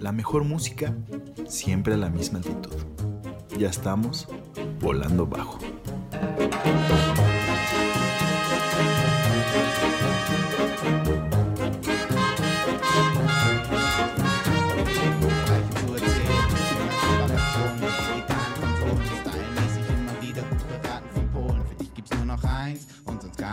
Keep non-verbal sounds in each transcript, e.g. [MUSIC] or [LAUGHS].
La mejor música, siempre a la misma altitud. Ya estamos volando bajo.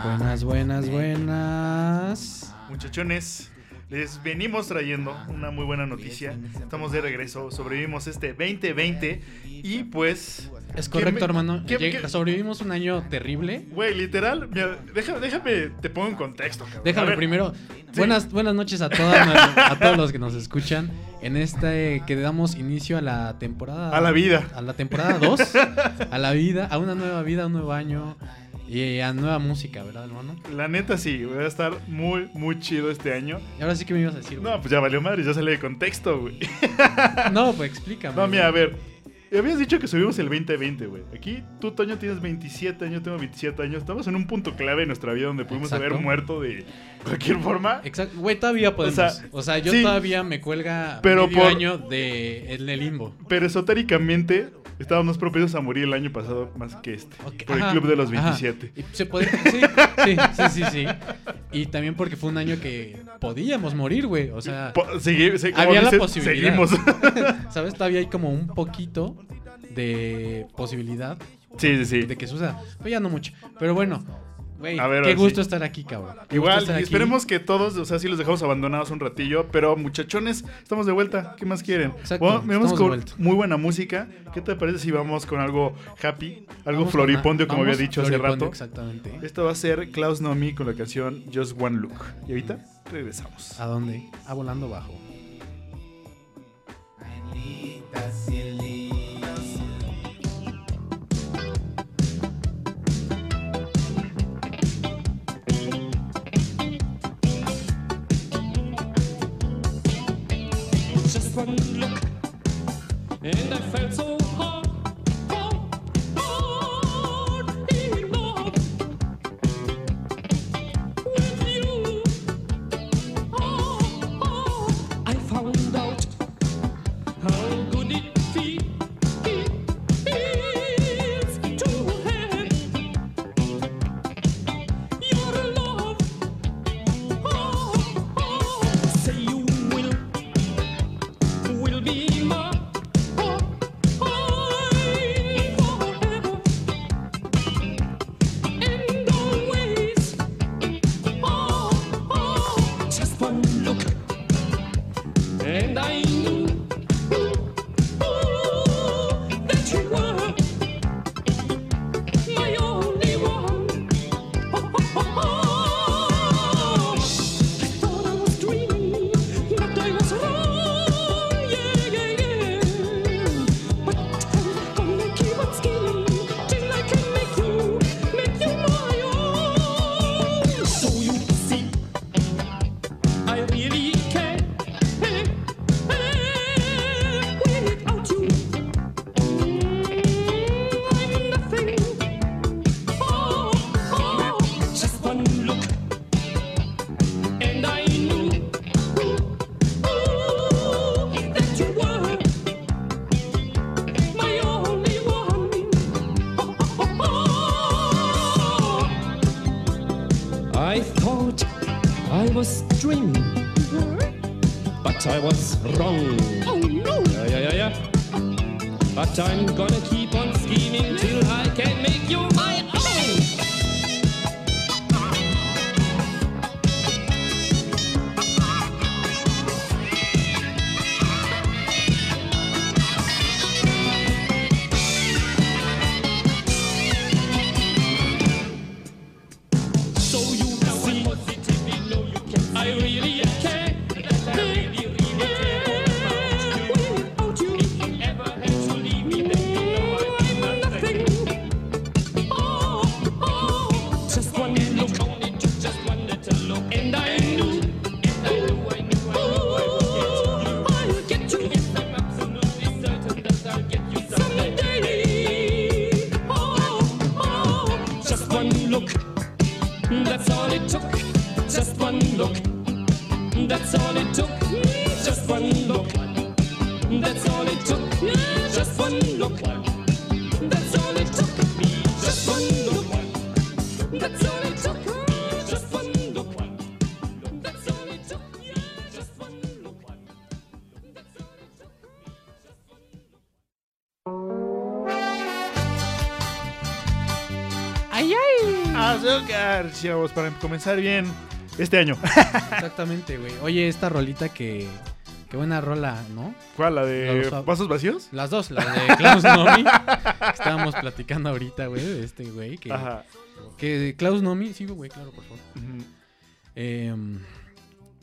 Buenas, buenas, buenas. Muchachones, les venimos trayendo una muy buena noticia. Estamos de regreso, sobrevivimos este 2020 y pues... Es ¿quién correcto, hermano. Sobrevivimos un año terrible. Güey, literal, mira, déjame, déjame, te pongo en contexto, cabrón. Déjame primero. Sí. Buenas, buenas noches a, todas, a todos los que nos escuchan. En este que damos inicio a la temporada. A la vida. A la temporada 2. a la vida, a una nueva vida, a un nuevo año. Y a nueva música, ¿verdad, hermano? La neta sí, va a estar muy, muy chido este año. Y ahora sí que me ibas a decir. güey? No, pues ya valió madre, ya sale de contexto, güey. [LAUGHS] No, pues explícame. No, güey. mira, a ver. Habías dicho que subimos el 2020, güey. Aquí tú, Toño, tienes 27 años, tengo 27 años. Estamos en un punto clave en nuestra vida donde pudimos Exacto. haber muerto de cualquier forma. Exacto. Güey, todavía podemos. O O sea, sea, yo sí. todavía me cuelga Pero medio por- año de en el limbo. Pero esotéricamente estábamos más propensos a morir el año pasado más que este. Por ajá, el club de los ajá. 27. Y Se puede, sí, sí, sí, sí, sí. Y también porque fue un año que podíamos morir, güey. O sea, segui- se- había la posibilidad. Seguimos. [LAUGHS] ¿sabes? Todavía hay como un poquito de posibilidad sí, sí, sí. de que suceda. Pero ya no mucho. Pero bueno, güey, A ver, qué gusto sí. estar aquí, cabrón. Qué Igual, y aquí. esperemos que todos, o sea, sí los dejamos abandonados un ratillo, pero muchachones, estamos de vuelta. ¿Qué más quieren? Exacto, Bueno, vamos con muy buena música. ¿Qué te parece si vamos con algo happy? Algo Vamos floripondio, como había dicho hace rato. Exactamente. Esto va a ser Klaus Nomi con la canción Just One Look. Y ahorita regresamos. ¿A dónde? A volando bajo. But I was wrong. Oh no! Yeah, yeah, yeah, yeah. But I'm gonna keep on scheming till I can make you my own. Chavos, para comenzar bien este año. [LAUGHS] Exactamente, güey. Oye, esta rolita que. Qué buena rola, ¿no? ¿Cuál? ¿La de Vasos Vacíos? Las dos, la de Klaus [LAUGHS] Nomi. que estábamos platicando ahorita, güey, de este güey. Que, Ajá. que Klaus Nomi. Sí, güey, claro, por favor. Em,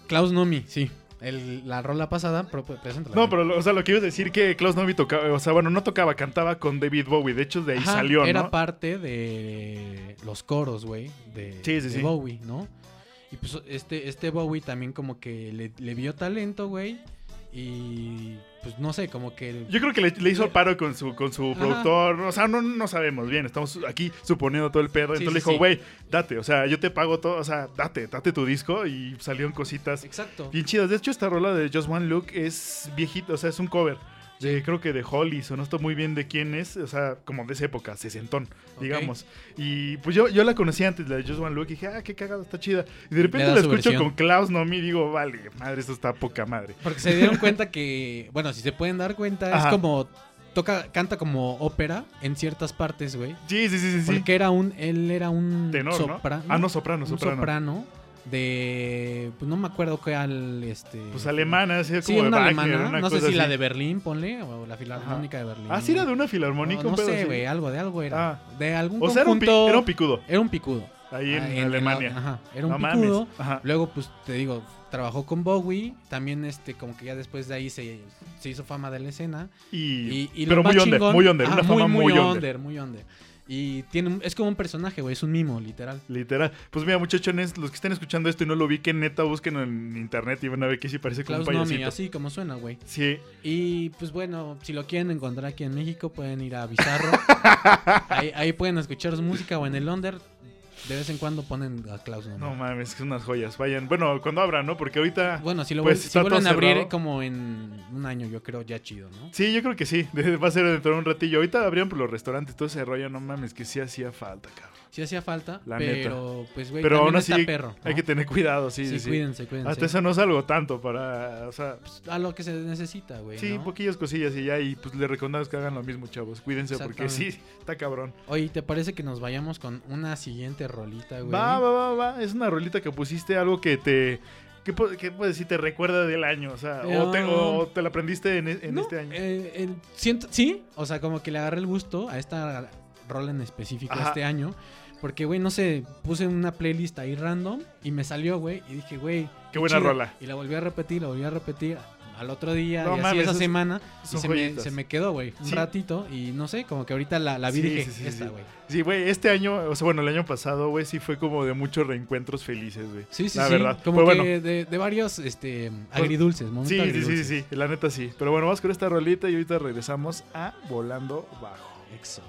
Klaus Nomi, sí. El- la rola pasada, pero pues, preséntala. No, pero o sea, lo que iba a decir que Klaus Novi tocaba, o sea, bueno, no tocaba, cantaba con David Bowie. De hecho, de ahí Ajá, salió, Era ¿no? parte de los coros, güey, de, Sí, sí, de sí. Bowie, ¿no? Y pues este, este Bowie también como que le, le vio talento, güey. Y pues no sé, como que... Yo creo que le, le hizo el paro con su, con su Ajá. productor. O sea, no, no sabemos bien. Estamos aquí suponiendo todo el pedo. Sí, Entonces le dijo, sí. güey, date. O sea, yo te pago todo. O sea, date, date tu disco. Y salieron cositas Exacto. bien chidas. De hecho, esta rola de Just One Look es viejita. O sea, es un cover. De, creo que de Hollies, o no estoy muy bien de quién es, o sea, como de esa época, sesentón, digamos. Y pues yo, yo la conocí antes, la de Just One Look, y dije, ah, qué cagada, está chida. Y de repente la escucho versión. con Klaus Nomi y digo, vale, madre, esto está poca madre. Porque se dieron cuenta que, bueno, si se pueden dar cuenta, Ajá. es como... Toca, canta como ópera en ciertas partes, güey. Sí, sí, sí, sí. Porque era un, él era un Tenor, soprano. ¿no? Ah, no, soprano, un soprano. De, pues no me acuerdo qué al, este... Pues alemana, así Sí, como de una Wagner, alemana. una No sé si la de Berlín, ponle, o la Filarmónica de Berlín. Ah, sí, era de una filarmónica, No, no sé, güey, algo de algo era. Ah. De algún O sea, era un, pi- conjunto- era un picudo Era un picudo. ahí en, Ah, Alemania. ajá, era un no picudo. Ajá. Luego, pues, te digo, trabajó con Bowie. También, este, como que ya después de ahí se, se hizo fama de la escena. Y, Y, y lo pero muy under, chingón- muy under, una fama muy, muy under. under, muy under. Y tiene, es como un personaje, güey, es un mimo, literal. Literal. Pues mira, muchachones, los que estén escuchando esto y no lo vi, que neta busquen en internet y van a ver que sí parece como Klaus un Nomi, payasito. así como suena, güey. Sí. Y pues bueno, si lo quieren encontrar aquí en México, pueden ir a Bizarro. [LAUGHS] ahí, ahí pueden escuchar su música o en el Under. De vez en cuando ponen a Klaus Nomi. No mames, que son unas joyas. Vayan. Bueno, cuando abran, ¿no? Porque ahorita. Bueno, si lo Pues, si vuelven a abrir cerrado. como en un año, yo creo ya chido, ¿no? Sí, yo creo que sí. [LAUGHS] Va a ser dentro de un ratillo. Ahorita abrían por los restaurantes, todo ese rollo. No mames, que sí hacía falta, cabrón. Sí hacía falta, La pero pues güey, Pero aún así, está perro. hay ¿no? que tener cuidado, sí, sí, cuídense, cuídense. Hasta eso no salgo tanto para. O sea, A lo que se necesita, güey. sí, ¿no? poquillas cosillas y ya. Y pues les recomendamos que hagan lo mismo, chavos. Cuídense porque sí, [LAUGHS] está cabrón. Oye, ¿te parece que nos vayamos con una siguiente rolita, güey? Va, va, va, va. Es una rolita que pusiste algo que te. ¿Qué, qué puedes decir? Te recuerda del año. O sea, o, te, Eh, o te la aprendiste en, e- en No, este año. eh, el- siento, sí, o sea, como que le agarré el gusto a esta rola en específico Ajá. este año. Porque, güey, no sé, puse una playlist ahí random y me salió, güey, y dije, güey. Qué buena chida. rola. Y la volví a repetir, la volví a repetir al otro día No y así mames, esa es- semana. Y se me, se me quedó, güey, un Sí. ratito. Y no sé, como que ahorita la, la vi Sí, dije, sí, sí, esta, sí. güey. Sí, güey, este año, o sea, bueno, el año pasado, güey, sí fue como de muchos reencuentros felices, güey. Sí, sí, La sí. verdad. Como que bueno. de, de varios este, agridulces, momentos Sí, sí, sí, agridulces. sí, sí, la neta sí. Pero bueno, vamos con esta rolita y ahorita regresamos a Volando Bajo. Exo.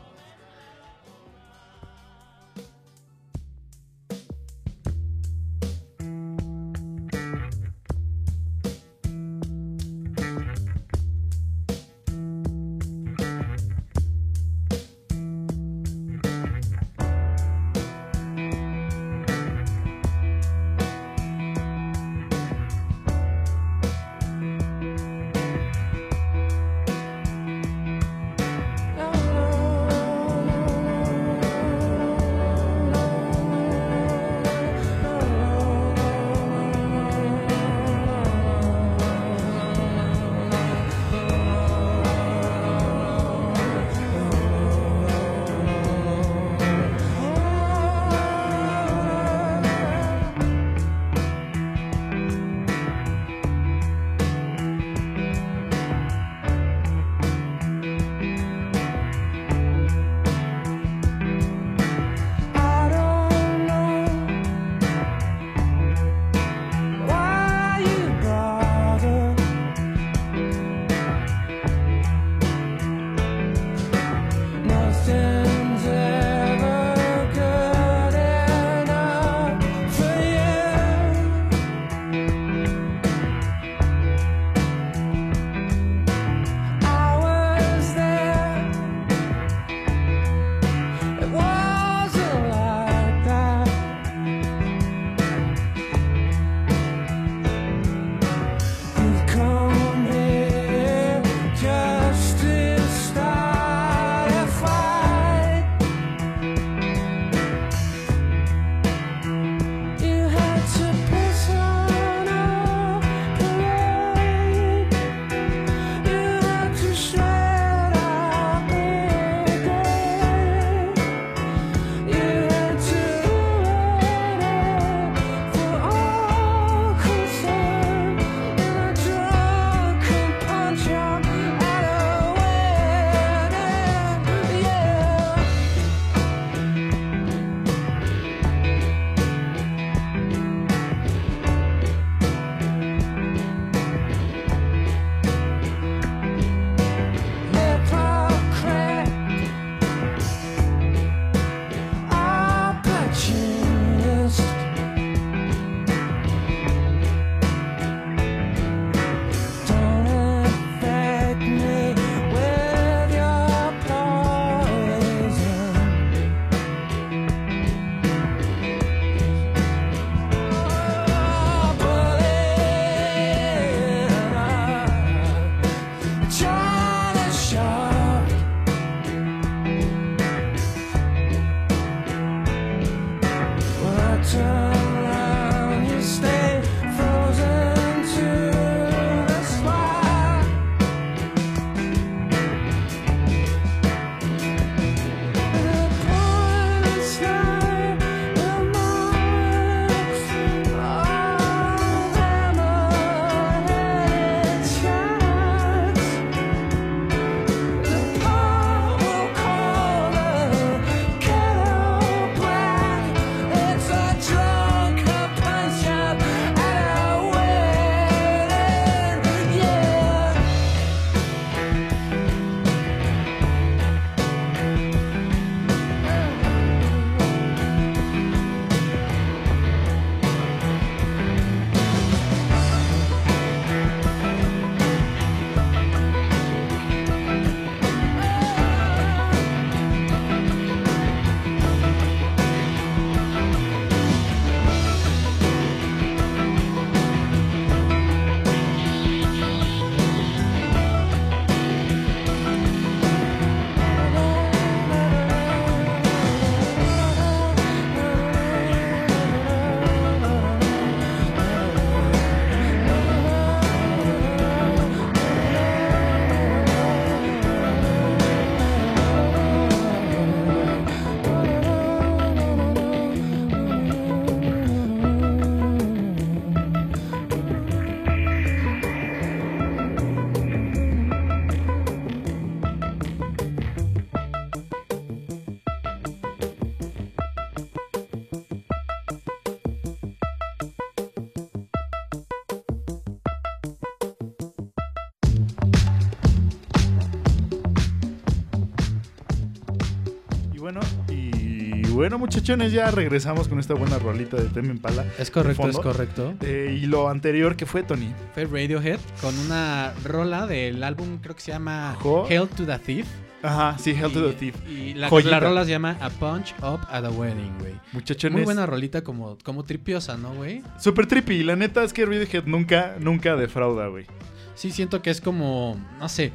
Bueno, muchachones, ya regresamos con esta buena rolita de Teme Impala. Es correcto, es correcto. Eh, y lo anterior, que fue, Tony? Fue Radiohead con una rola del álbum, creo que se llama Jo- Hell to the Thief. Ajá, sí, Hell to the Thief. Y la, la rola se llama A Punch Up at a Wedding, güey. Muchachones. Muy buena rolita como, como tripiosa, ¿no, güey? Super trippy. La neta es que Radiohead nunca, nunca defrauda, güey. Sí, siento que es como, no sé,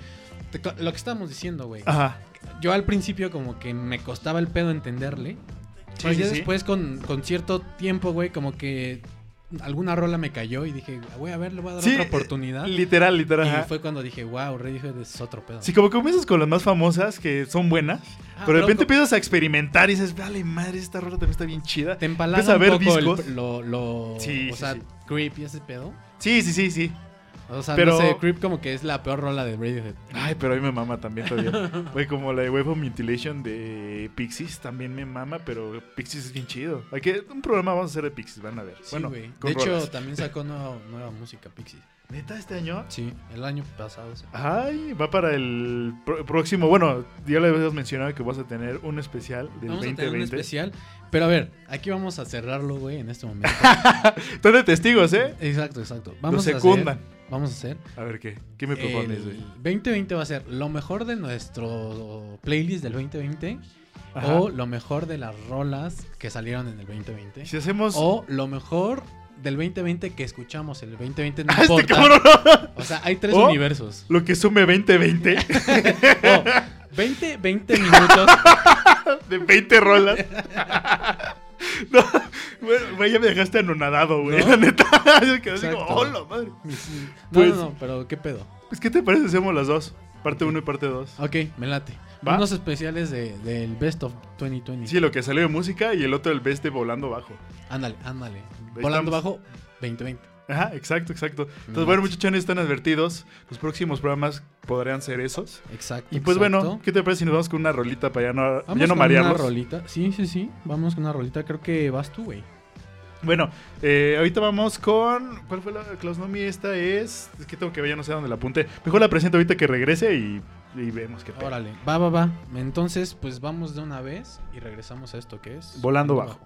lo que estábamos diciendo, güey. Ajá. Yo al principio como que me costaba el pedo entenderle. Sí, pero sí, ya sí. después con, con cierto tiempo, güey, como que alguna rola me cayó y dije, güey, a ver, le voy a dar otra oportunidad. Literal, literal. y ajá. fue cuando dije, wow, Radiohead es otro pedo. Sí, como que comienzas con las más famosas, que son buenas. Ah, pero de repente empiezas a experimentar y dices, vale, madre, esta rola también está bien chida. te empalaga empiezas a un ver el- discos. lo, lo Sí, o sí, sea, sí. Creep y ese pedo. Sí, sí, sí, sí. O sea, Pero- no sé, Creep como que es la peor rola de Radiohead. Ay, pero a mí me mama también todavía. [LAUGHS] Güey, como la de Web of Mutilation de Pixies también me mama, pero Pixies es bien chido. Hay que, un programa vamos a hacer de Pixies, van a ver. Sí, bueno, güey. de hecho, rolas. también sacó nueva, nueva música Pixies. ¿Neta este año? Sí, el año pasado. sí. Ay, va para el próximo. Bueno, ya le habías mencionado que vas a tener un especial del Vamos a 2020. tener un especial. Pero a ver, aquí vamos a cerrarlo, güey, en este momento. [LAUGHS] Están de testigos, ¿eh? exacto, exacto. Vamos Lo a secundan. hacer. Vamos a hacer. A ver qué. ¿Qué me propones, güey? 2020 va a ser lo mejor de nuestro playlist del 2020 Ajá. o lo mejor de las rolas que salieron en el 2020 Si hacemos. o lo mejor del 2020 que escuchamos en el 2020 no [LAUGHS] ¡Ah, este importa. cabrón! O sea, hay tres O- universos. Lo que sume 2020 [LAUGHS] O 20 20 minutos [LAUGHS] de 20 rolas. [LAUGHS] No, güey, ya me dejaste anonadado, güey. ¿No? La neta. Yo quedé así como, hola, madre. No, Pues- no, no, pero qué pedo. Pues, ¿qué te parece si hacemos las dos? Parte 1 y parte 2. Ok, me late. ¿Va? Unos especiales de, del Best of 2020. Sí, lo que salió de música y el otro el best de volando bajo. Ándale, ándale. Volando bajo 2020. Ajá, exacto, exacto. Entonces, bueno, muchachones, están advertidos. Los próximos programas podrían ser esos. Exacto. Y pues exacto. bueno, ¿qué te parece si nos vamos con una rolita para ya no, Vamos ya no con marearlos? una rolita. Sí, sí, sí. Vamos con una rolita. Creo que vas tú, güey. Bueno, eh, ahorita vamos con. ¿Cuál fue la Klausnomi? Esta es. Es que tengo que ver, ya no sé dónde la apunté. Mejor la presento ahorita que regrese y, y vemos qué tal. Órale. Va, va, va. Entonces, pues vamos de una vez y regresamos a esto que es. Volando bajo.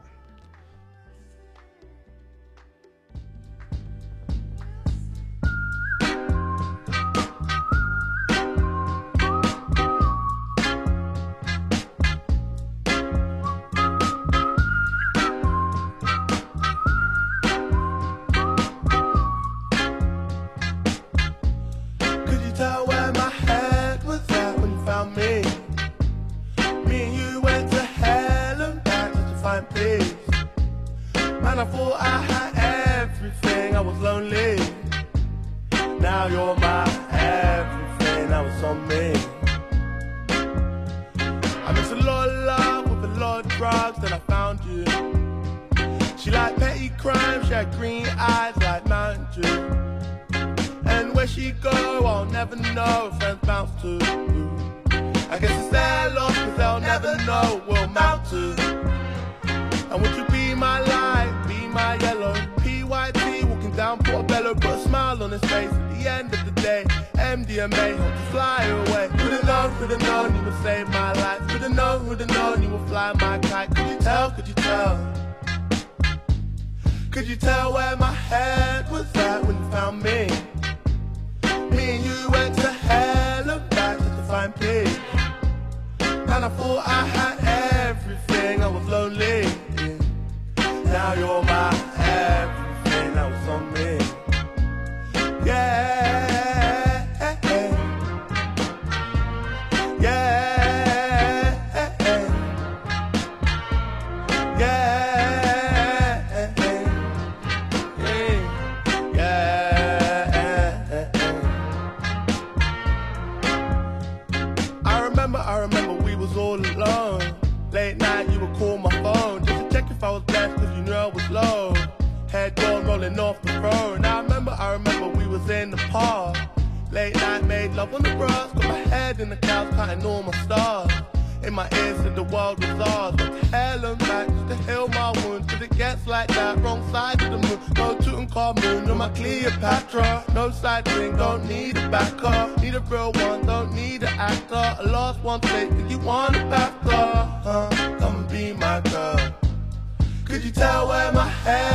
World was ours. And back to heal my wounds. Cause it gets like that, wrong side of the moon. No Tutankhamun, no my Cleopatra. No side ring, don't need a backer. Need a real one, don't need an actor. A lost one, take, think you want a backer. Uh, come and be my girl? Could you tell where my head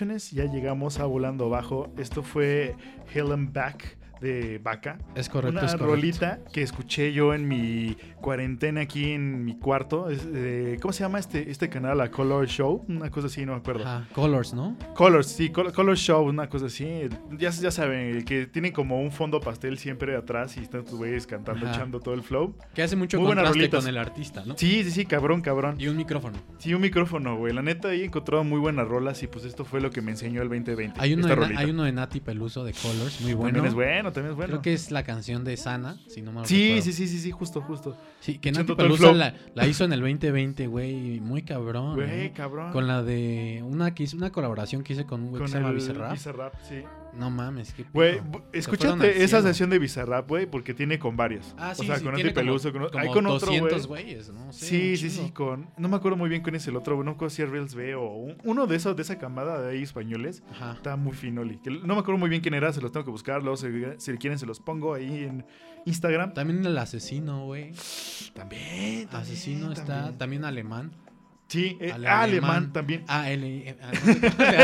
ya llegamos a Volando Bajo. Esto fue Helen Back de Vaca. Es correcto, Una es correcto. rolita que escuché yo en mi cuarentena aquí en mi cuarto. Eh, ¿Cómo se llama este, este canal? La Color Show. Una cosa así, no me acuerdo. Ajá, Colors, ¿no? Colors, sí, Col- Color Show, una cosa así. Ya, ya saben, el que tiene como un fondo pastel siempre atrás y están tus güeyes cantando, Ajá. echando todo el flow. Que hace mucho Muy contraste con el artista, ¿no? Sí, sí, sí, cabrón, cabrón. Y un micrófono. Sí, un micrófono, güey. La neta, ahí he encontrado muy buenas rolas y pues esto fue lo que me enseñó el 2020. Hay uno, de, hay uno de Nati Peluso de Colors, muy bueno. También es bueno, también es bueno. Creo que es la canción de Sana, si no me Sí, sí, sí, sí, sí, justo, justo. Sí, que Peluso flow. la, la hizo en el 2020, güey, muy cabrón. Güey, ¿eh? cabrón. Con la de una que hice, una colaboración que hice con un güey que se llama. Bizarrap, sí. No mames, qué Güey, escúchate esa sesión de Bizarrap, güey, porque tiene con varios. Ah, sí, o sea, sí, con tiene como- Peluso, con, como hay con otro, 200 güey. güeyes, ¿no? Sí, sí, sí, con... No me acuerdo muy bien quién es el otro, güey. No me acuerdo si es Reels B o un- uno de esos, de esa camada de ahí españoles. Ajá. Está muy finoli. Que no me acuerdo muy bien quién era, se los tengo que buscar. Luego, si, si quieren, se los pongo ahí en Instagram. También el asesino, güey. También, Asesino está también alemán. Sí, eh, Ale- alemán. alemán también. Ah, eh, [LAUGHS] ah,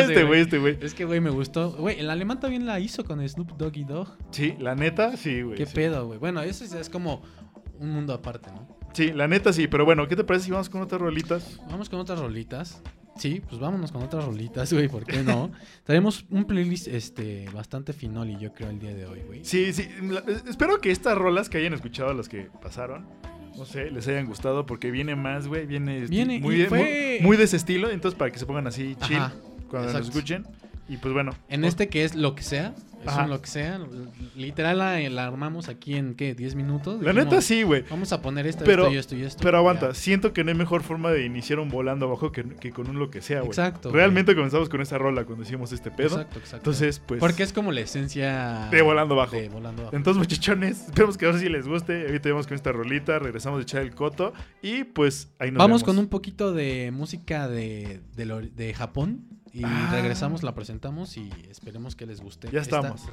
este güey, este güey. Es que, güey, me gustó. Güey, el alemán también la hizo con Snoop Doggy Dogg. Sí, la neta, sí, güey. ¿Qué sí. pedo, güey? Bueno, eso es, es como un mundo aparte, ¿no? Sí, la neta sí, pero bueno, ¿qué te parece si vamos con otras rolitas? Vamos con otras rolitas. Sí, pues vámonos con otras rolitas, güey, ¿por qué no? [LAUGHS] Traemos un playlist este bastante finoli, yo creo, el día de hoy, güey. Sí, sí, la- espero que estas rolas que hayan escuchado, las que pasaron, no sé, les hayan gustado porque viene más, güey, viene, Viene, muy, fue- muy, muy de ese estilo, entonces para que se pongan así chill Ajá, cuando nos exacto. escuchen. Y pues bueno. En este que es lo que sea, es Ajá. un lo que sea, literal la, la armamos aquí en, ¿qué? ¿10 minutos? La neta sí, güey. Vamos a poner esto, Pero- esto y esto y esto. Pero aguanta, ya. siento que no hay mejor forma de iniciar un volando abajo que, que con un lo que sea, güey. Exacto, Realmente comenzamos con esta rola cuando hicimos este pedo. Exacto, exacto. Entonces, pues. Porque es como la esencia... De volando bajo. De volando bajo. Entonces, muchachones, esperemos que ahora sí les guste. Ahorita vamos con esta rolita, regresamos de echar el coto. Y pues ahí nos Vamos vemos. con un poquito de música de, de, lo- de Japón y Ah. regresamos, la presentamos y esperemos que les guste. Ya esta estamos.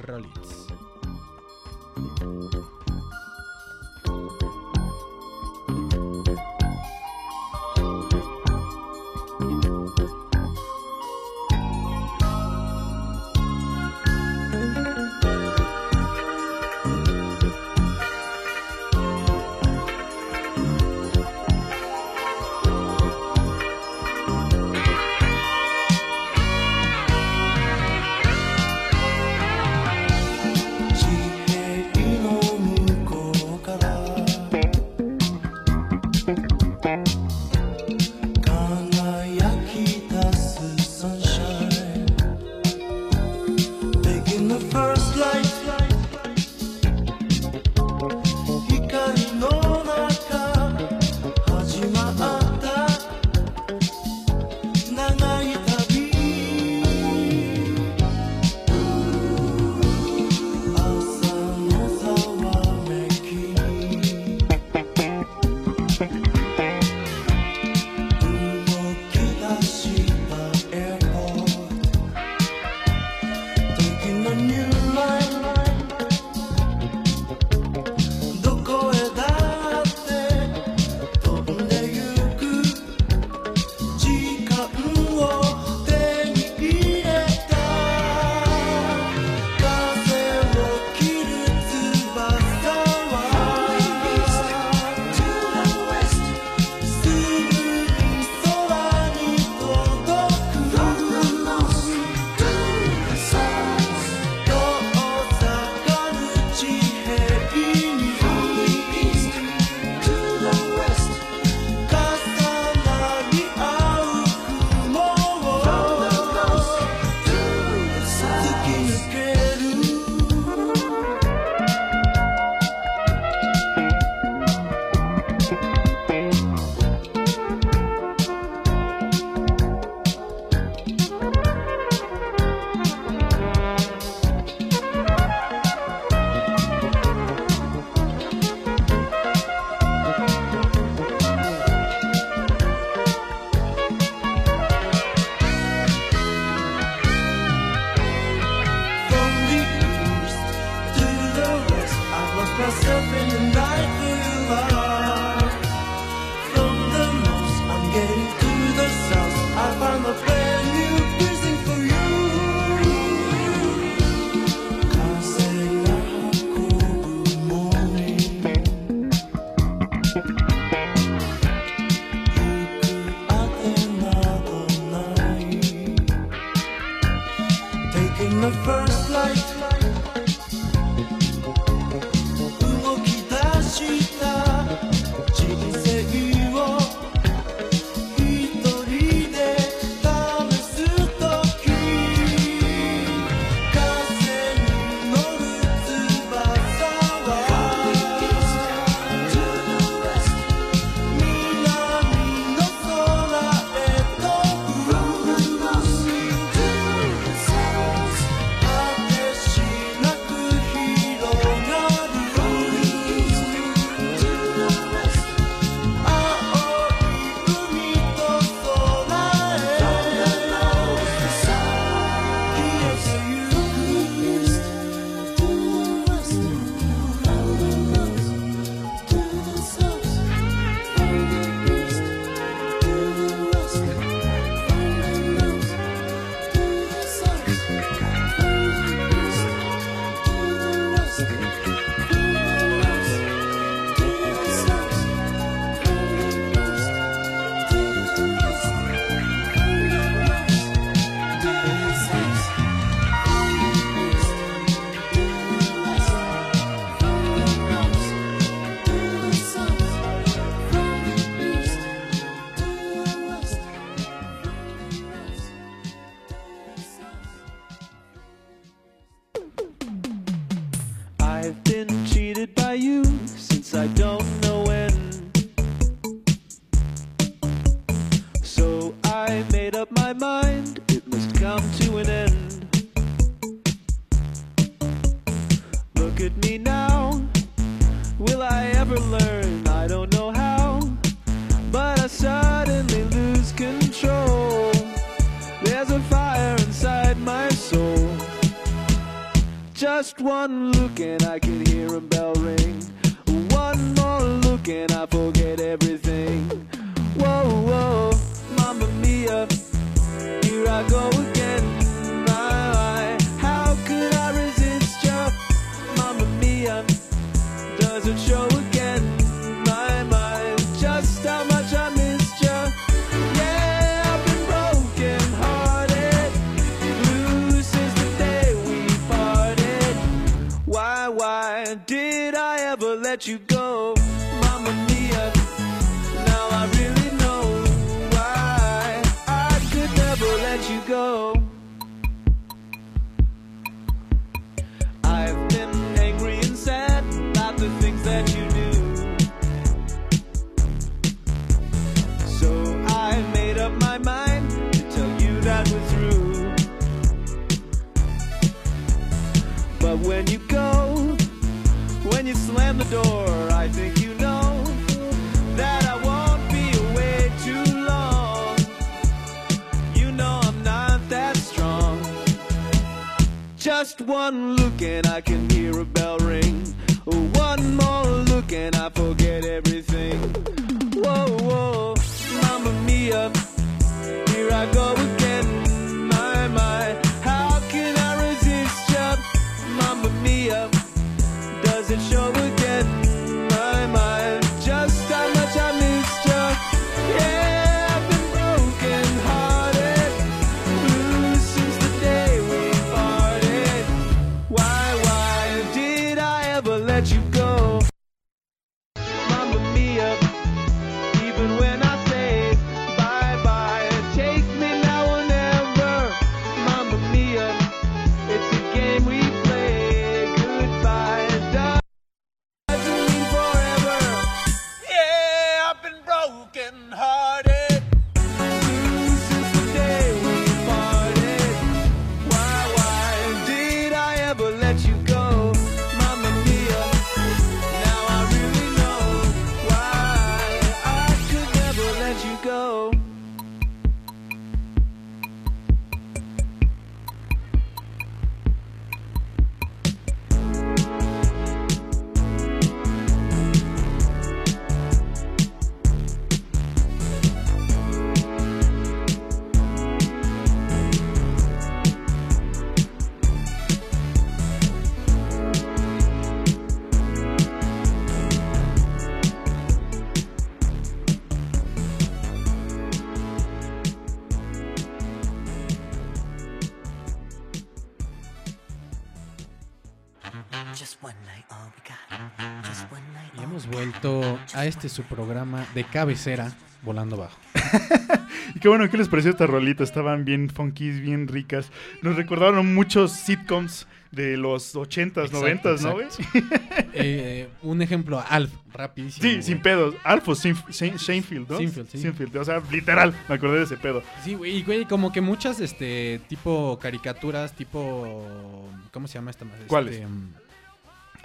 A este su programa de cabecera, Volando Bajo. [LAUGHS] Y qué bueno, ¿qué les pareció esta rolita? Estaban bien funky, bien ricas. Nos recordaron muchos sitcoms de los 80s, Exacto, 90s, ¿no, güey? [LAUGHS] Eh, un ejemplo, Alf, rapidísimo. Sí, sin pedos. Alfo Sinf- Sin- Shanefield, ¿no? Sinfield, sí. Sinfield, o sea, literal, me acordé de ese pedo. Sí, güey, y, güey, como que muchas, este, tipo caricaturas, tipo, ¿cómo se llama esta? Este, ¿Cuáles? mm,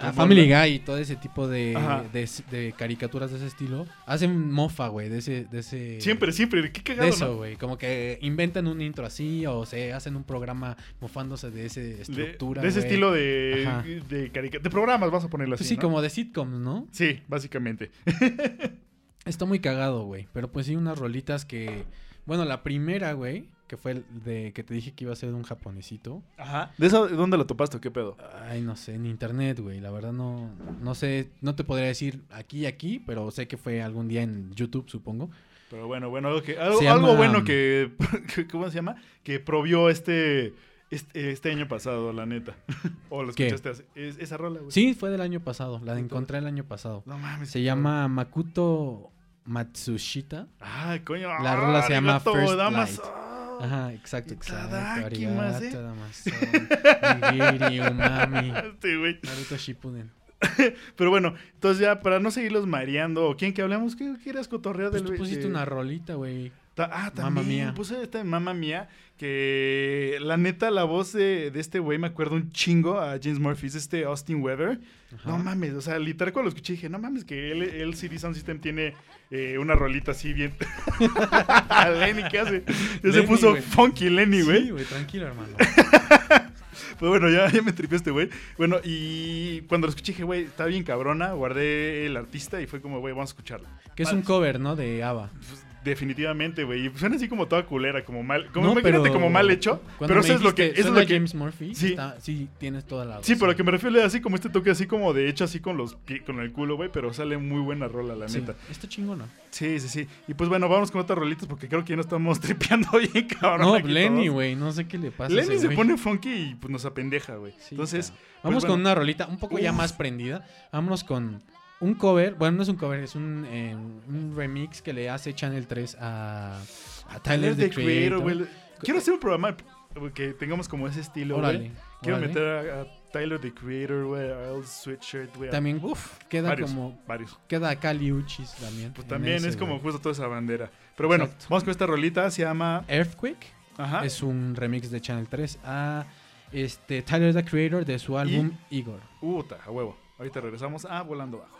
¿Cómo Family? Guy y todo ese tipo de, de, de caricaturas de ese estilo. Hacen mofa, güey, de ese, de ese... Siempre, siempre, qué cagado, De eso, ¿no? güey. Como que inventan un intro así o se hacen un programa mofándose de esa estructura. de ese güey. estilo de, Ajá. de, de programas, vas a ponerlo así. Pues sí, ¿no? como de sitcoms, ¿no? Sí, básicamente. Está muy cagado, güey. Pero pues sí, unas rolitas que. Bueno, la primera, güey, que fue el de que te dije que iba a ser un japonesito. Ajá. ¿De eso dónde lo topaste o qué pedo? Ay, no sé, en internet, güey. La verdad no, no sé, no te podría decir aquí y aquí, pero sé que fue algún día en YouTube, supongo. Pero bueno, bueno, algo, que, algo, llama- bueno que, [LAUGHS] ¿Cómo se llama? Que provió este, este, este año pasado, la neta. [LAUGHS] o lo escuchaste hace- es- esa rola, güey. Sí, fue del año pasado. La encontré el año pasado. No mames. Se llama Makuto Matsushita. Ay, coño. La rola se llama arigato, First damas. Light. Ah. Ajá, exacto, exacto. ¿eh? Arigato, damaso. Nigiri, umami. [LAUGHS] Este, güey. Naruto Shippuden. [LAUGHS] Pero bueno, entonces ya para no seguirlos mareando, ¿o quién que hablamos? ¿Qué quieres cotorrear Pues del tú pusiste de- una rolita, güey. Ah, también Mamma Mía. puse esta de Mamma Mía, que la neta, la voz de, de este güey me acuerdo un chingo a James Murphy, es este Austin. Ajá. No mames, o sea, literal cuando lo escuché dije, no mames, que el, el CD Sound System tiene eh, una rolita así bien... [LAUGHS] Lenny, ¿qué hace? Ya se puso funky Lenny, güey. Sí, güey, tranquilo, hermano. [LAUGHS] Pues bueno, ya, ya me tripió este güey. Bueno, y cuando lo escuché dije, güey, está bien cabrona. Guardé el artista y fue como, güey, vamos a escucharla. Que es un cover, ¿no? De ABBA. Pues, definitivamente, güey. Y suena así como toda culera, como mal. Como, No, imagínate pero como mal hecho. Pero eso es lo que. Eso es lo que James Murphy. Sí. está- sí, tienes toda la Sí, razón. pero lo que me refiero es así como este toque así como de hecho así con los pie- con el culo, güey, pero sale muy buena rola, la Sí, neta. Está chingona. Sí, sí, sí. Y pues bueno, vamos con otras rolitas porque creo que ya no estamos [LAUGHS] tripeando bien, cabrón. No, Lenny, güey. No sé qué le pasa. Lenny se pone funky y pues nos apendeja, güey. Sí, Entonces, pues, Vamos bueno. con una rolita un poco ya más prendida. Vámonos con un cover. Bueno, no es un cover, es un, eh, un remix que le hace Channel 3 a, a Tyler, the Creator. güey. Quiero hacer un programa que tengamos como ese estilo, güey. Quiero órale. meter a, a Tyler the Creator, güey, a Earl Sweatshirt, güey. También Uf, queda varios, como varios. queda Kali Uchis también. Pues también ese, es como güey. justo toda esa bandera. Pero bueno, Exacto. vamos con esta rolita, se llama... Earthquake Ajá. es un remix de Channel 3 a este Tyler the Creator de su álbum Igor. Puta, a huevo. Ahorita regresamos a Volando Bajo.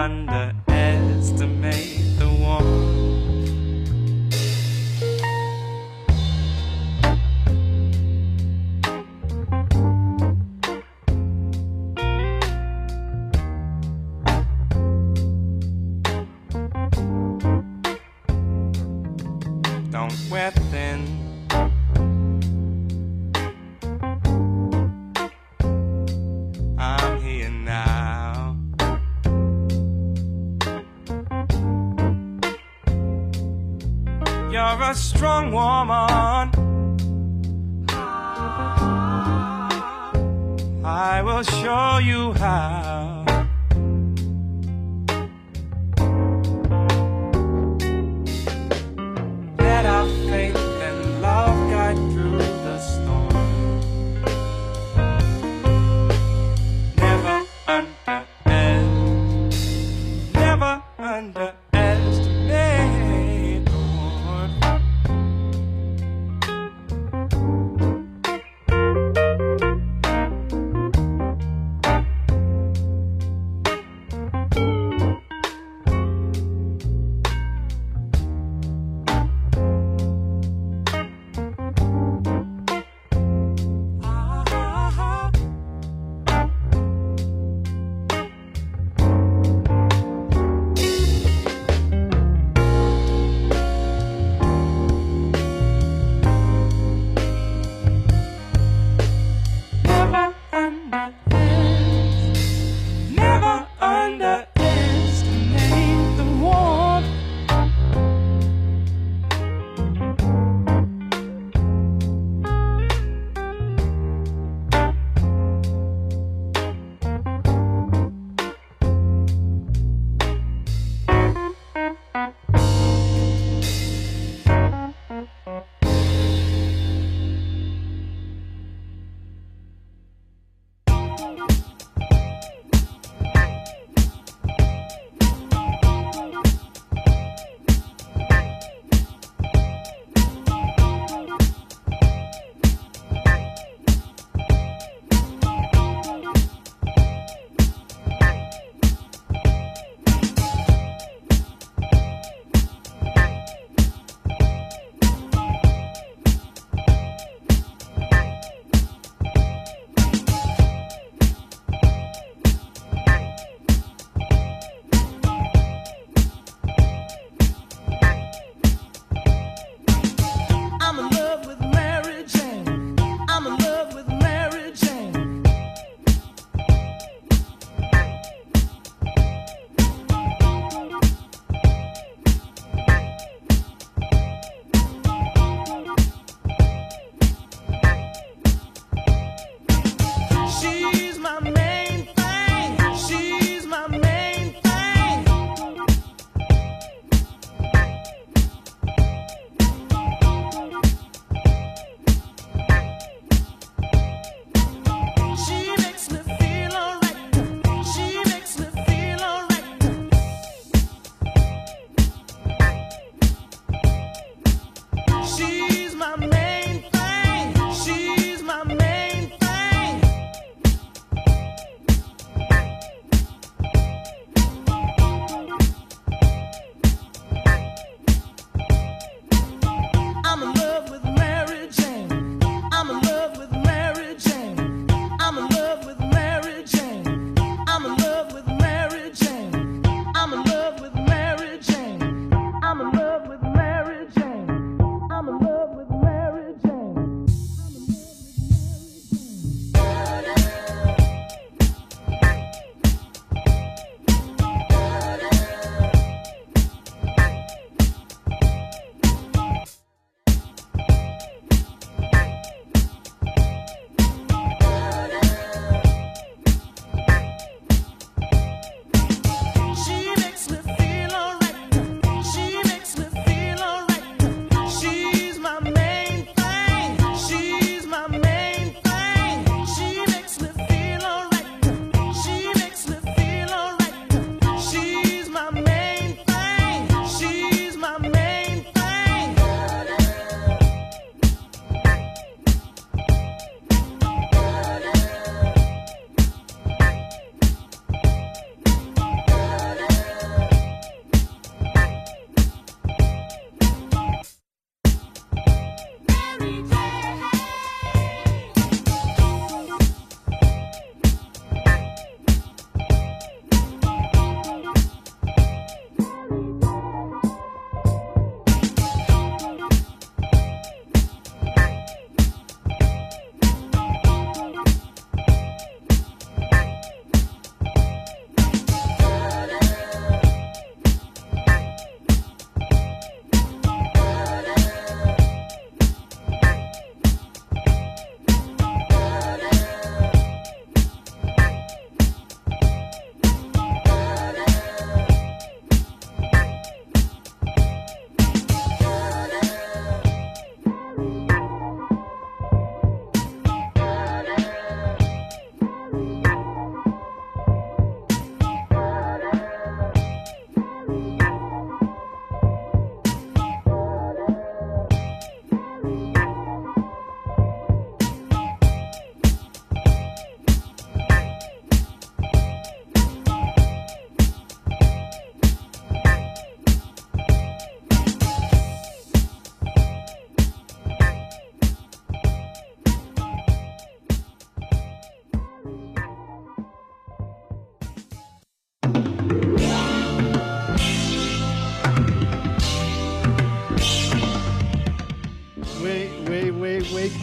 Underestimate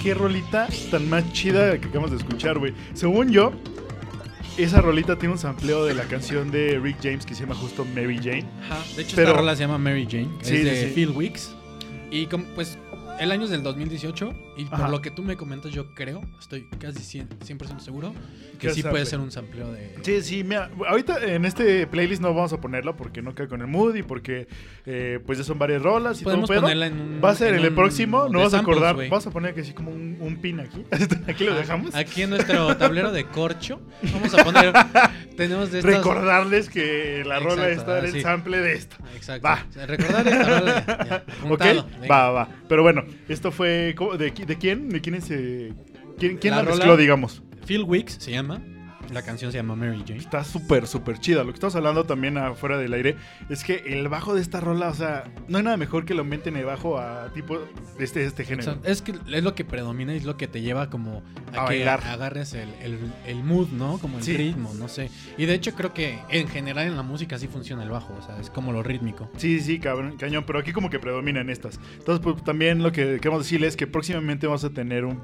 qué rolita tan más chida que acabamos de escuchar, güey. Según yo, esa rolita tiene un sampleo de la canción de Rick James que se llama justo Mary Jane. Ajá, De hecho, Pero- esta rola se llama Mary Jane. Sí, es sí, de sí. Phil Wicks. Y como, pues el año es del 2018. Y Ajá. por lo que tú me comentas, yo creo, estoy casi 100%, 100% seguro, que sí sample. puede ser un sampleo de. Sí, sí, mira, ahorita en este playlist no vamos a ponerla porque no cae con el mood y porque eh, pues ya son varias rolas y Podemos todo ponerla en un. Va a ser en el un próximo, no vas a acordar, güey. vas a poner que así como un, un pin aquí. [LAUGHS] aquí lo Ah, dejamos. Aquí en nuestro tablero de corcho. Vamos a poner. tenemos de estas. Recordarles que la rola está en ah, el sí. sample de esto. Exacto. Va. O sea, recordar esta rola. ya, ya, [LAUGHS] ¿Ok? apuntado, venga. Va, va. Pero bueno, esto fue. ¿cómo? ¿De, qui- de quién? ¿De quién es? eh, ¿Quién, quién La la, rola- mezcló, digamos? Phil Wicks se llama. La canción se llama Mary Jane. Está súper, súper chida. Lo que estamos hablando también afuera del aire es que el bajo de esta rola, o sea, no hay nada mejor que lo aumenten el bajo a tipo de este, este género. Es que es lo que predomina y es lo que te lleva como a, A que bailar. agarres el, el- el mood, ¿no? Como el Sí. ritmo, no sé. Y de hecho creo que en general en la música sí funciona el bajo, o sea, es como lo rítmico. Sí, sí, cabrón, cañón, pero aquí como que predominan estas. Entonces, pues también lo que queremos decirles es que próximamente vamos a tener un,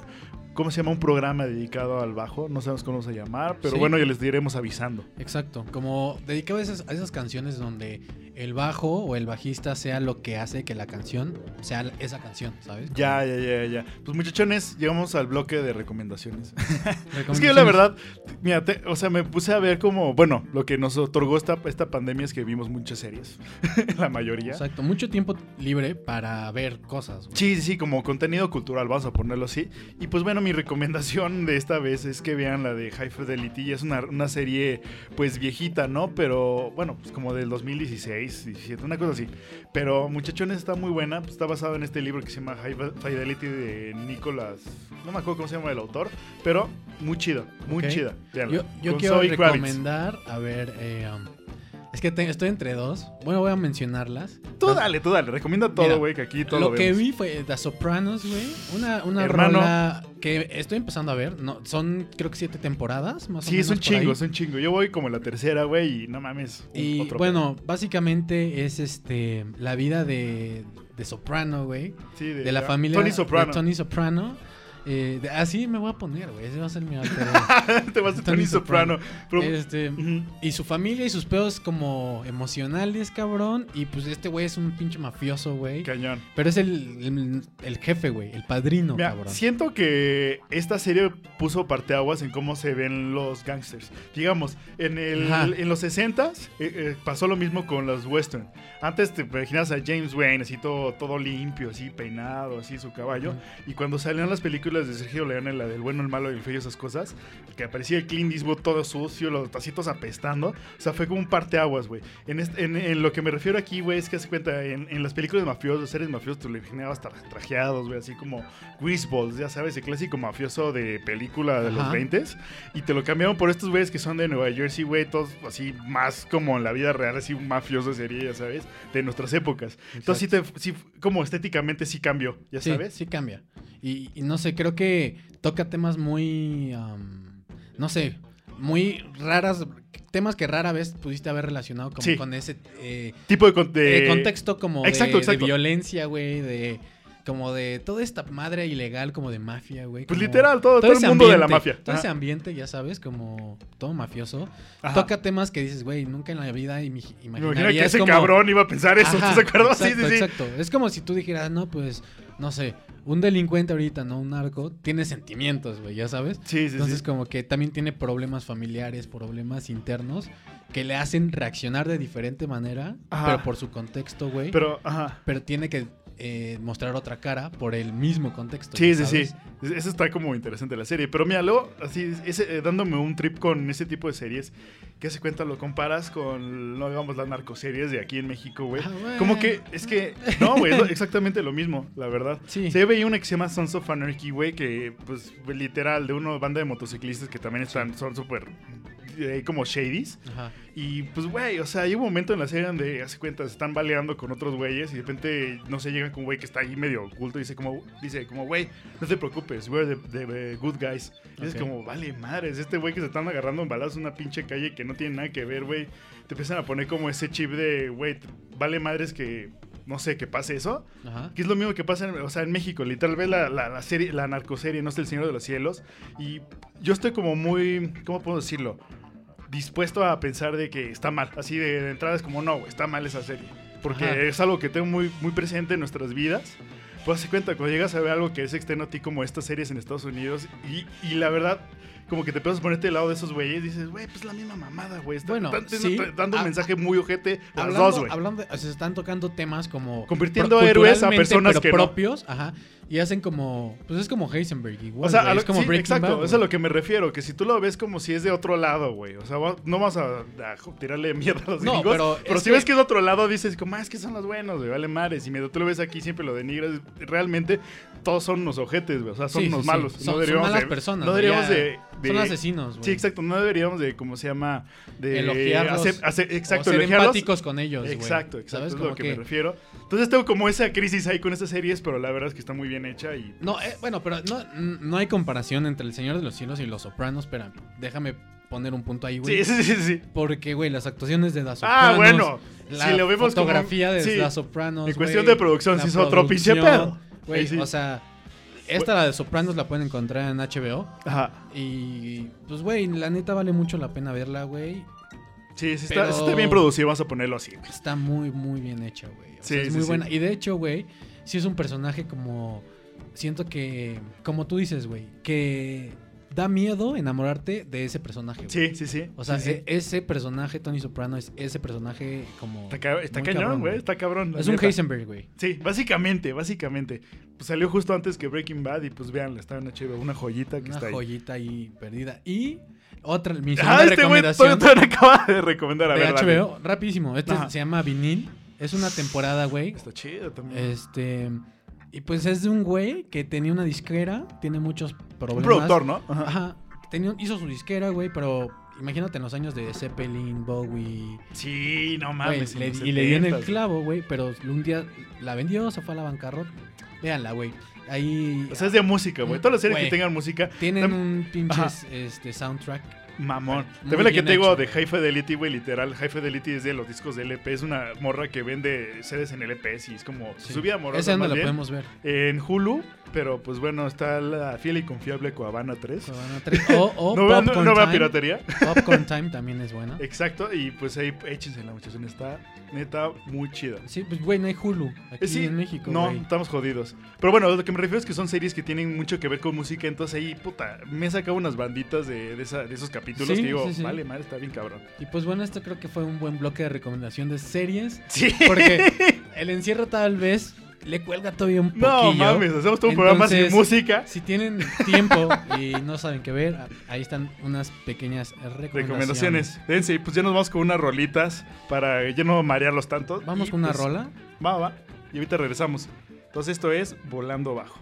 ¿cómo se llama? Un programa dedicado al bajo. No sabemos cómo se va a llamar, pero Sí. bueno, ya les iremos avisando. Exacto, como dedicado a esas, a esas canciones donde el bajo o el bajista sea lo que hace que la canción sea esa canción, ¿sabes? Ya, ya, ya, ya. Pues muchachones, llegamos al bloque de recomendaciones. Recomendaciones. [LAUGHS] Es que yo la verdad, mira, te- o sea, me puse a ver como, bueno, lo que nos otorgó esta, esta pandemia es que vimos muchas series, [LAUGHS] la mayoría. Exacto, mucho tiempo libre para ver cosas. güey. Sí, sí, sí, como contenido cultural, vamos a ponerlo así. Y pues bueno, mi recomendación de esta vez es que vean la de High Fidelity. Es una, una serie pues viejita, ¿no? Pero bueno, pues como del 2016, 17, una cosa así. Pero muchachones está muy buena, pues, está basado en este libro que se llama High Fidelity de Nicholas, no me acuerdo cómo se llama el autor, pero muy chida, muy Ok. chida. Yo, quiero Zoe Kravitz. recomendar, a ver, eh, um, es que te- estoy entre dos. Bueno, voy a mencionarlas. Tú dale, tú dale, recomienda todo, güey, que aquí todo Lo lo que vemos. vi fue The Sopranos, güey. Una, una Hermano. rola que estoy empezando a ver. No, son creo que siete temporadas, más o Sí, menos. es un chingo, ahí. es un chingo. Yo voy como la tercera, güey, y no mames. Y otro bueno, básicamente es este la vida de, de Soprano, güey. Sí, De la familia Tony Soprano. de Tony Soprano. Eh, de- así me voy a poner, güey. Ese va a ser mi alter. [LAUGHS] Te vas a Tony Soprano. Pero- Este, y su familia y sus pedos como emocionales, cabrón. Y pues este güey es un pinche mafioso, güey. Cañón. Pero es el, el, el jefe, güey. El padrino, Mira, cabrón. siento que esta serie puso parteaguas en cómo se ven los gangsters. Digamos, en, el, Ajá. en los 60s eh, eh, pasó lo mismo con los western. Antes te imaginas a James Wayne así todo, todo limpio, así peinado, así su caballo. Y cuando salían las películas de Sergio Leone, la del bueno, el malo y el feo y esas cosas, que aparecía el Clint Eastwood todo sucio, los tacitos apestando. O sea, fue como un parteaguas, güey. En, este- en, en lo que me refiero aquí, güey, es que hace cuenta, en, en las películas de mafiosos, seres mafiosos, tú le imaginabas tra- trajeados, güey, así como Greaseballs, ya sabes, el clásico mafioso de película de los Ajá. 20 Y te lo cambiaron por estos güeyes que son de Nueva Jersey, güey, todos así más como en la vida real, así un mafioso sería, ya sabes, de nuestras épocas. Entonces sí, te, sí, como estéticamente sí cambió, ya Sí, sabes. sí cambia. Y, y no sé, creo que toca temas muy, no sé, muy raras, temas que rara vez pudiste haber relacionado como Sí. con ese eh, Tipo de, con- de- eh, contexto como Exacto, de, exacto. de violencia, güey, de como de toda esta madre ilegal como de mafia, güey. Pues literal, todo, todo, el mundo de la mafia. Todo Ajá. ese ambiente, ya sabes, como todo mafioso. Ajá. Toca temas que dices, güey, nunca en la vida Me imagino que ese como- cabrón iba a pensar eso, Ajá, ¿estás de acuerdo? Exacto, sí, sí, sí. exacto. Es como si tú dijeras, no, pues, no sé, un delincuente ahorita, ¿no? Un narco, tiene sentimientos, güey, ya sabes. Sí, sí, Entonces, sí. como que también tiene problemas familiares, problemas internos, que le hacen reaccionar de diferente manera, Ajá. pero por su contexto, güey. Pero, Pero, ajá. tiene que eh, mostrar otra cara por el mismo contexto. Sí, sí, sí. Eso está como interesante la serie. Pero mira, luego, así, ese, eh, dándome un trip con ese tipo de series, que hace cuenta lo comparas con, no digamos, las narcoseries de aquí en México, güey. Ah, güey. Como que, es que, no, güey, es exactamente lo mismo, la verdad. Sí. Se veía una que se llama Sons of Anarchy, güey, que, pues, literal, de una banda de motociclistas que también están, son súper, como shadies. Ajá. Y pues, güey, o sea, hay un momento en la serie donde, hace cuenta, se están baleando con otros güeyes y de repente, no sé, llegan con un güey que está ahí medio oculto y dice como, dice como, güey, no te preocupes, we're the, the good guys. Y es como, vale, madres, este güey que se están agarrando en balazos en una pinche calle que no tiene nada que ver, güey. Te empiezan a poner como ese chip de, güey, vale madres que no sé, que pase eso. Ajá. Que es lo mismo que pasa en, o sea, en México. Literal, ves la, la, la serie, la narcoserie, no sé, El Señor de los Cielos. Y yo estoy como muy, ¿cómo puedo decirlo? Dispuesto a pensar de que está mal. Así de, de entrada es como, no, güey, está mal esa serie. Porque Ajá. es algo que tengo muy, muy presente en nuestras vidas. Pues se cuenta, cuando llegas a ver algo que es externo a ti, como estas series en Estados Unidos, y, y la verdad, como que te empiezas a ponerte del lado de esos güeyes, dices, güey, pues la misma mamada, güey. Están- Bueno, están sí. dando un Ah, mensaje muy ojete a los dos, güey. hablando se están tocando temas como Convirtiendo pro- héroes a personas pero que no. propios, ajá, y hacen como pues es como Heisenberg igual, O sea, a lo- es como sí, exacto, Bad, eso es a lo que me refiero, que si tú lo ves como si es de otro lado, güey, o sea, no vas a, a tirarle mierda a los No, gringos, pero pero, si que- ves que es de otro lado, dices como, ah, es que son los buenos, güey, vale mares, y medio tú lo ves aquí, siempre lo denigras, realmente todos son unos ojetes, güey, o sea, son Sí, sí. malos, Son- no son deberíamos malas de- personas, no deberíamos de, de- son asesinos, güey. Sí, exacto, no deberíamos de, ¿cómo se llama? De Elogiarlos, hacer- hacer- exacto, o ser elogiarlos. empáticos con ellos, güey. Exacto, exacto, ¿Sabes? es Como lo que, que- me refiero. Entonces tengo como esa crisis ahí con estas series, pero la verdad es que está muy bien hecha y No, eh, bueno, pero no, no hay comparación entre El Señor de los Cielos y Los Sopranos, espera, déjame poner un punto ahí, güey. Sí, sí, sí, sí. Porque, güey, las actuaciones de Las Sopranos. Ah, bueno. La si lo vemos como- fotografía de sí. Sopranos. En cuestión de producción, sí es otro pinche pedo. Güey, sí. o sea, esta, la de Sopranos, la pueden encontrar en HBO. Ajá. Y, pues, güey, la neta vale mucho la pena verla, güey. Sí, sí está, está bien producido, vamos a ponerlo así. güey. Está muy, muy bien hecha, güey. O Sí, sea, es sí, muy sí. buena. Y de hecho, güey, sí es un personaje como. Siento que. Como tú dices, güey. Que da miedo enamorarte de ese personaje. güey. Sí, sí, sí. O sea, Sí, sí. e- ese personaje, Tony Soprano, es ese personaje como. está, ca- está muy cañón, cabrón, güey. Está cabrón. Es un. Heisenberg, güey. Sí, básicamente, básicamente. Pues salió justo antes que Breaking Bad y pues vean, está en HBO, una joyita que Una está ahí. joyita ahí perdida. Y otra, mi segunda Ah, este güey recomendación todavía acaba de recomendar a de ver. HBO, rapidísimo. Este Ajá. se llama Vinil. Es una temporada, güey. Está chido también. Este. Y pues es de un güey que tenía una disquera, tiene muchos problemas. un productor, ¿no? Ajá. Ajá. Tenía, hizo su disquera, güey, pero imagínate en los años de Zeppelin, Bowie. Sí, no güey, mames. le- en los y le dio en el 70s. clavo, güey, pero un día la vendió, se fue a la bancarrota. Véanla, güey. Ahí O sea, es de música, güey. Todas las series Güey. que tengan música. tienen un pinche Ajá. este, soundtrack. Mamón. También la que tengo hecho. de High Fidelity, güey, literal. High Fidelity es de los discos de LP. Es una morra que vende sedes en LPs y es como Sí. su vida amorosa. Esa más la bien, podemos ver. En Hulu, pero pues bueno, está la fiel y confiable Coavana 3. Cuevana tres. O, o [LAUGHS] no vean, no, Popcorn no Time. piratería. Popcorn Time [LAUGHS] también es buena. Exacto, y pues ahí échense la muchacha. Está neta muy chida. Sí, pues güey, no hay Hulu aquí Eh, sí, en México, No, güey. estamos jodidos. Pero bueno, lo que me refiero es que son series que tienen mucho que ver con música. Entonces ahí, puta, me he sacado unas banditas de, de, esa- de esos capítulos Sí, que digo, sí, sí. vale, madre, está bien cabrón. Y pues bueno, esto creo que fue un buen bloque de recomendación de series. Sí. Porque [LAUGHS] el encierro tal vez le cuelga todavía un poquillo. No mames, hacemos todo un programa sin música. Si tienen tiempo y no saben qué ver, ahí están unas pequeñas recomendaciones. Recomendaciones. Dense, pues ya nos vamos con unas rolitas para ya no marearlos tanto. Vamos Y, con una pues, rola. Va, va. Y ahorita regresamos. Entonces esto es Volando Bajo.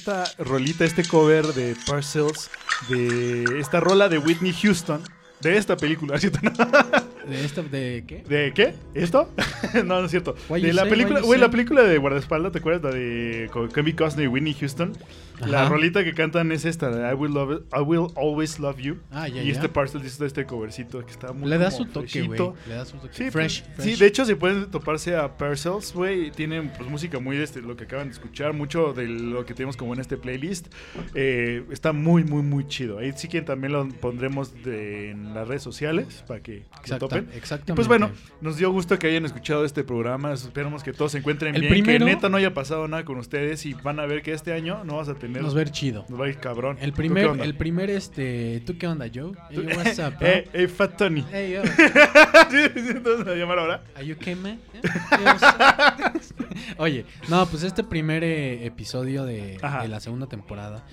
Esta rolita, este cover de Parcels, de esta rola de Whitney Houston, de esta película, [LAUGHS] ¿cierto? ¿De esta, de qué? ¿De qué? ¿Esto? [LAUGHS] no, no es cierto. De la say, película, güey, la película de guardaespaldas, ¿te acuerdas? La de Kevin Costner y Whitney Houston. La Ajá. rolita que cantan es esta, de I will, love I will always love you. Ah, ya, y ya. este Parcels dice este covercito que está muy Le da su toque, güey. Le da su toque. Sí, fresh, pues, fresh. sí, de hecho, si pueden toparse a Parcels, güey, tienen pues música muy de este, lo que acaban de escuchar, mucho de lo que tenemos como en este playlist. Eh, está muy, muy, muy chido. Ahí sí que también lo pondremos de- en las redes sociales para que se topen. exactamente. Y pues bueno, nos dio gusto que hayan escuchado este programa. Esperamos que todos se encuentren El bien, primero- que neta no haya pasado nada con ustedes y van a ver que este año no vas a tener... Nos va a ir chido. Nos va a ir cabrón. El ¿Tú qué primer, el primer, este. ¿Tú qué onda, Joe? Hey, what's [LAUGHS] up, bro? Eh, eh, Fat Tony. Hey, yo. [LAUGHS] ¿Entonces a llamar ahora? Are you okay, man? Hey? [LAUGHS] Oye, no, pues este primer eh, episodio de, la segunda temporada.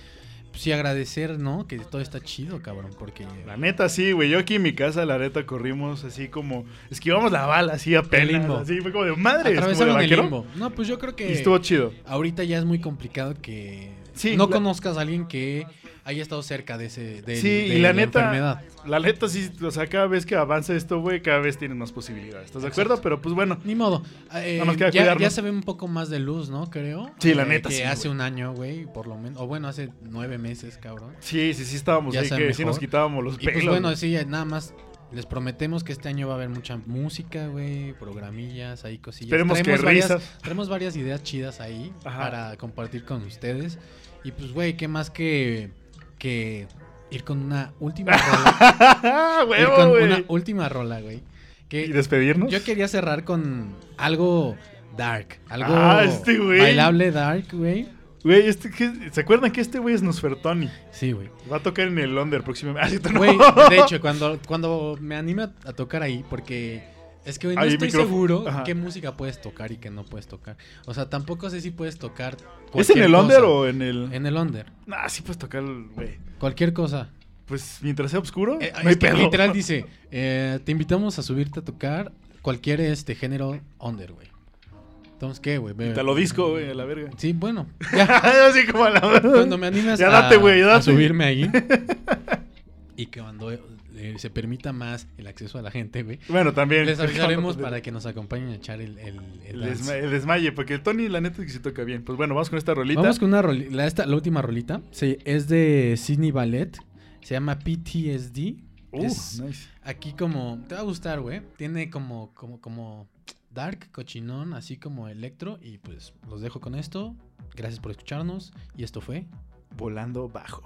Pues sí, agradecer, ¿no? Que todo está chido, cabrón. Porque. La neta, sí, güey. Yo aquí en mi casa, la neta, corrimos así como. Esquivamos la bala, así apenas. Así fue como de madre. El limbo. No, pues yo creo que. Y estuvo chido. Ahorita ya es muy complicado que Sí, no la- conozcas a alguien que haya estado cerca de ese de, Sí, de y la, neta. enfermedad. La neta, sí. O sea, cada vez que avanza esto, güey, cada vez tienes más posibilidades. ¿Estás de acuerdo? Pero pues bueno. Ni modo. Eh, Nada más queda ya, cuidarnos. ya se ve un poco más de luz, ¿no? Creo. Sí, la Eh, neta, Que sí, hace un año, güey, por lo menos. O bueno, hace nueve meses, cabrón. Sí, sí, sí, estábamos Ya ahí que sí nos quitábamos los Y pelos. pues bueno, sí, nada más. Les prometemos que este año va a haber mucha música, güey, programillas, ahí cosillas. Esperemos que varias, risas. Traemos varias ideas chidas ahí Ajá. para compartir con ustedes. Y pues, güey, ¿qué más que, que ir con una última [LAUGHS] rola? [LAUGHS] ir ¡Huevo, con güey! una última rola, güey. ¿Y despedirnos? yo quería cerrar con algo dark, algo Ah, este bailable dark, güey. Güey, este, ¿qué- ¿se acuerdan que este güey es Nosfertoni? Sí, güey. Va a tocar en el Londres próximamente. [LAUGHS] Ah. Güey, de hecho, cuando, cuando me anime a tocar ahí, porque es que güey, no Hay estoy micrófono. seguro Ajá. qué música puedes tocar y qué no puedes tocar. O sea, tampoco sé si puedes tocar. ¿Es en el cosa. o en el.? En el Under. Ah, sí puedes tocar, güey. Cualquier cosa. Pues mientras sea oscuro, Eh, no hay pedo. literal dice: [LAUGHS] eh, Te invitamos a subirte a tocar cualquier este género Under, güey. Entonces, ¿qué, güey? Te lo disco, güey, a la verga. Sí, bueno. [LAUGHS] Ya, Así como a la cuando me animas Ya a, date, a date. subirme ahí. [LAUGHS] y que cuando eh, se permita más el acceso a la gente, güey. Bueno, también. Les avisaremos para que nos acompañen a echar el, el, el El, dance. desma- el desmaye, porque el Tony, la neta, es que se toca bien. Pues bueno, vamos con esta rolita. Vamos con una roli- la, esta, la última rolita. Sí, es de Sydney Ballet. Se llama PTSD. Uh, es nice. aquí como. Te va a gustar, güey. Tiene como, como, como dark, cochinón, así como electro. Y pues los dejo con esto. Gracias por escucharnos. Y esto fue. Volando bajo.